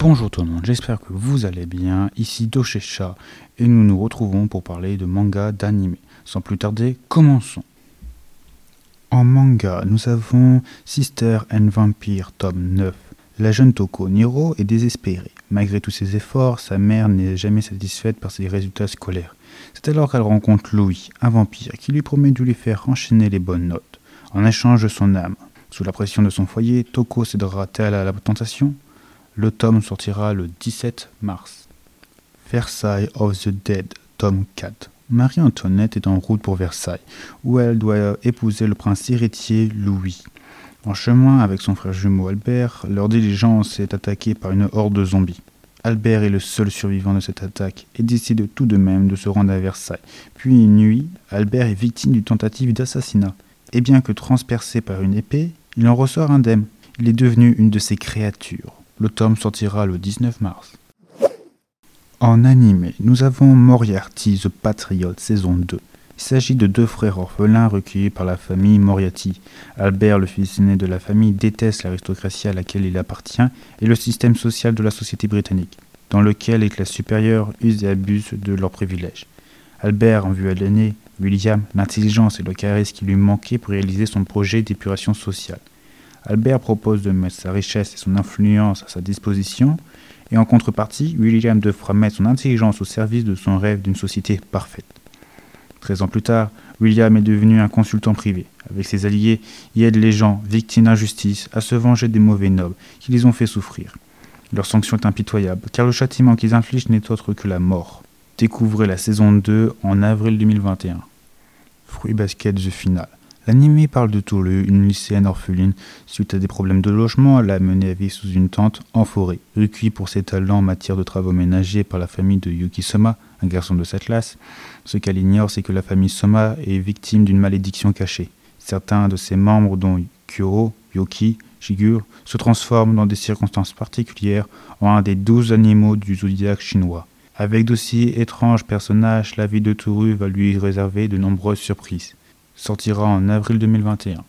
Bonjour tout le monde, j'espère que vous allez bien. Ici Doshecha et nous nous retrouvons pour parler de manga d'anime. Sans plus tarder, commençons. En manga, nous avons Sister and Vampire tome 9. La jeune Toko Niro est désespérée. Malgré tous ses efforts, sa mère n'est jamais satisfaite par ses résultats scolaires. C'est alors qu'elle rencontre Louis, un vampire, qui lui promet de lui faire enchaîner les bonnes notes, en échange de son âme. Sous la pression de son foyer, Toko cédera-t-elle à la tentation? Le tome sortira le 17 mars. Versailles of the Dead, tome 4. Marie-Antoinette est en route pour Versailles, où elle doit épouser le prince héritier Louis. En chemin avec son frère jumeau Albert, leur diligence est attaquée par une horde de zombies. Albert est le seul survivant de cette attaque et décide tout de même de se rendre à Versailles. Puis une nuit, Albert est victime d'une tentative d'assassinat. Et bien que transpercé par une épée, il en ressort indemne. Il est devenu une de ces créatures. Le tome sortira le 19 mars. En animé, nous avons Moriarty the Patriot saison 2. Il s'agit de deux frères orphelins recueillis par la famille Moriarty. Albert, le fils aîné de la famille, déteste l'aristocratie à laquelle il appartient et le système social de la société britannique, dans lequel les classes supérieures usent et abusent de leurs privilèges. Albert en vue à l'aîné, William, l'intelligence et le charisme qui lui manquaient pour réaliser son projet d'épuration sociale. Albert propose de mettre sa richesse et son influence à sa disposition, et en contrepartie, William devra mettre son intelligence au service de son rêve d'une société parfaite. Treize ans plus tard, William est devenu un consultant privé. Avec ses alliés, il aide les gens, victimes d'injustice, à se venger des mauvais nobles qui les ont fait souffrir. Leur sanction est impitoyable, car le châtiment qu'ils infligent n'est autre que la mort. Découvrez la saison 2 en avril 2021. Fruit Basket The Final. L'anime parle de Tolu, une lycéenne orpheline. Suite à des problèmes de logement, elle a mené à vivre sous une tente en forêt. Recueillie pour ses talents en matière de travaux ménagers par la famille de Yuki Soma, un garçon de cette classe, ce qu'elle ignore, c'est que la famille Soma est victime d'une malédiction cachée. Certains de ses membres, dont Kyoro, Yoki, Shigur, se transforment dans des circonstances particulières en un des douze animaux du zodiaque chinois. Avec d'aussi étranges personnages, la vie de Toru va lui réserver de nombreuses surprises sortira en avril 2021.